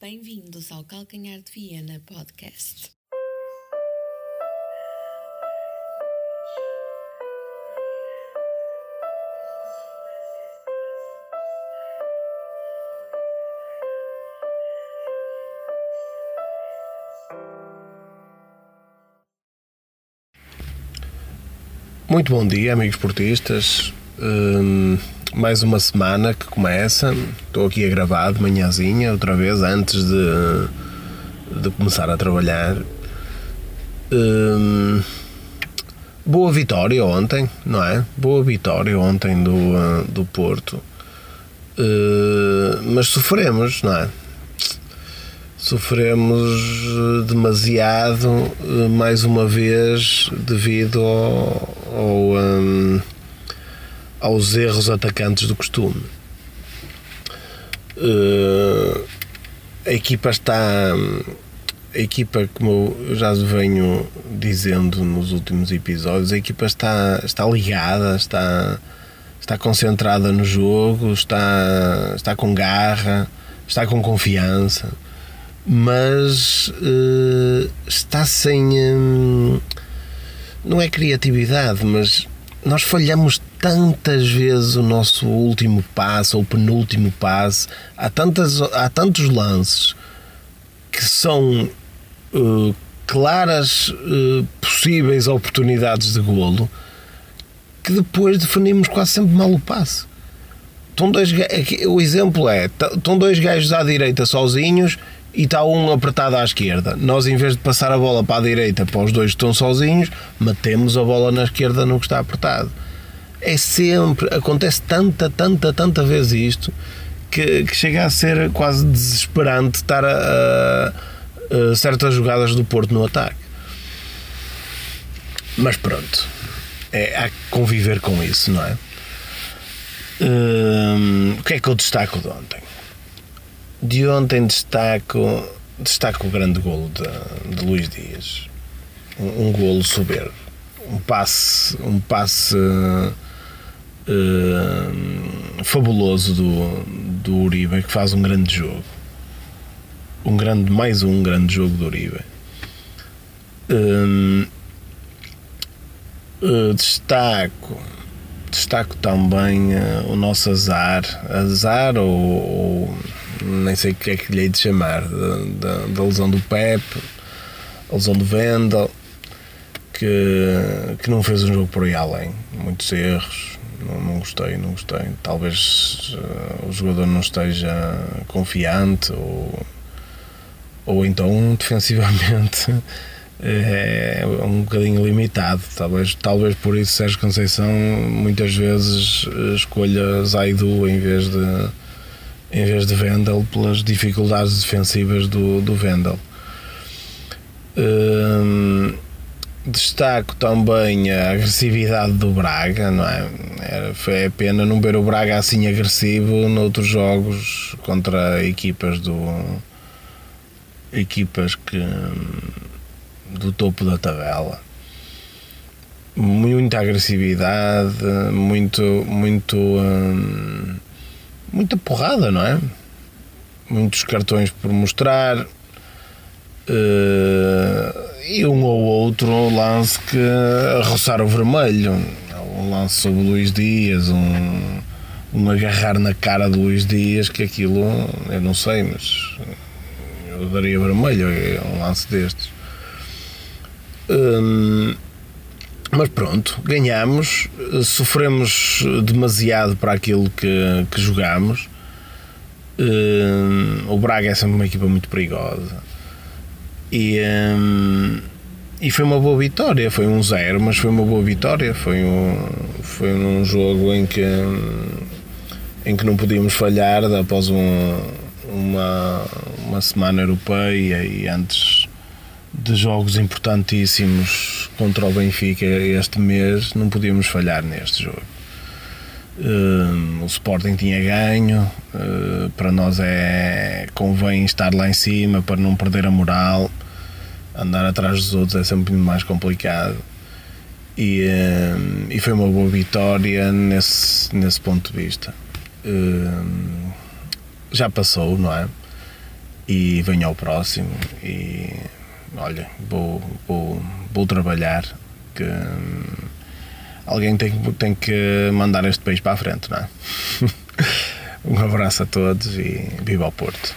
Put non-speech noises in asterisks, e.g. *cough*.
Bem-vindos ao Calcanhar de Viena Podcast. Muito bom dia, amigos portistas. Hum, mais uma semana que começa. Estou aqui a gravar de manhãzinha, outra vez, antes de, de começar a trabalhar. Hum, boa vitória ontem, não é? Boa vitória ontem do, uh, do Porto. Uh, mas sofremos, não é? Sofremos demasiado, uh, mais uma vez, devido ao, ao um, aos erros atacantes do costume. Uh, a equipa está. A equipa, como eu já venho dizendo nos últimos episódios, a equipa está, está ligada, está, está concentrada no jogo, está, está com garra, está com confiança, mas uh, está sem. Um, não é criatividade, mas nós falhamos tantas vezes o nosso último passo ou penúltimo passo, há, tantas, há tantos lances que são uh, claras uh, possíveis oportunidades de golo que depois definimos quase sempre mal o passe. Estão dois, o exemplo é: estão dois gajos à direita sozinhos e está um apertado à esquerda. Nós, em vez de passar a bola para a direita para os dois que estão sozinhos, matemos a bola na esquerda no que está apertado. É sempre, acontece tanta, tanta, tanta vez isto que, que chega a ser quase desesperante estar a, a, a certas jogadas do Porto no ataque. Mas pronto, é, há que conviver com isso, não é? Hum, o que é que eu destaco de ontem? De ontem destaco, destaco o grande golo de, de Luís Dias. Um, um golo soberbo. Um passe, um passe uh, fabuloso do, do Uribe, que faz um grande jogo. Um grande, mais um grande jogo do Uribe. Uh, uh, destaco destaco também o nosso azar azar ou, ou nem sei o que é que lhe hei de chamar, da, da, lesão do Pep, a lesão do Vendel, que, que não fez um jogo por aí além. Muitos erros, não, não gostei, não gostei. Talvez uh, o jogador não esteja confiante ou, ou então *laughs* defensivamente é um bocadinho limitado. Talvez, talvez por isso Sérgio Conceição muitas vezes escolha Zaidu em vez de em vez de Vendel pelas dificuldades defensivas do, do Vendel. Hum, destaco também a agressividade do Braga, não é? Era, foi a pena não ver o Braga assim agressivo noutros jogos contra equipas do equipas que do topo da tabela muita agressividade muito muito hum, muita porrada, não é? Muitos cartões por mostrar. Uh, e um ou outro lance que roçar o vermelho. Um lance sobre o Luís Dias, um, um agarrar na cara do Luís Dias, que aquilo, eu não sei, mas eu daria vermelho um lance destes. Um, mas pronto, ganhamos, sofremos demasiado para aquilo que, que jogámos. Uh, o Braga é sempre uma equipa muito perigosa. E, um, e foi uma boa vitória. Foi um zero, mas foi uma boa vitória. Foi um, foi um jogo em que, em que não podíamos falhar após um, uma, uma semana europeia e antes de jogos importantíssimos contra o Benfica este mês, não podíamos falhar neste jogo. Uh, o Sporting tinha ganho, uh, para nós é convém estar lá em cima para não perder a moral. Andar atrás dos outros é sempre mais complicado. E, uh, e foi uma boa vitória nesse, nesse ponto de vista. já passou, não é? e venho ao próximo e olha, vou, vou, vou trabalhar que hum, alguém tem, tem que mandar este país para a frente, não é? *laughs* um abraço a todos e viva ao Porto.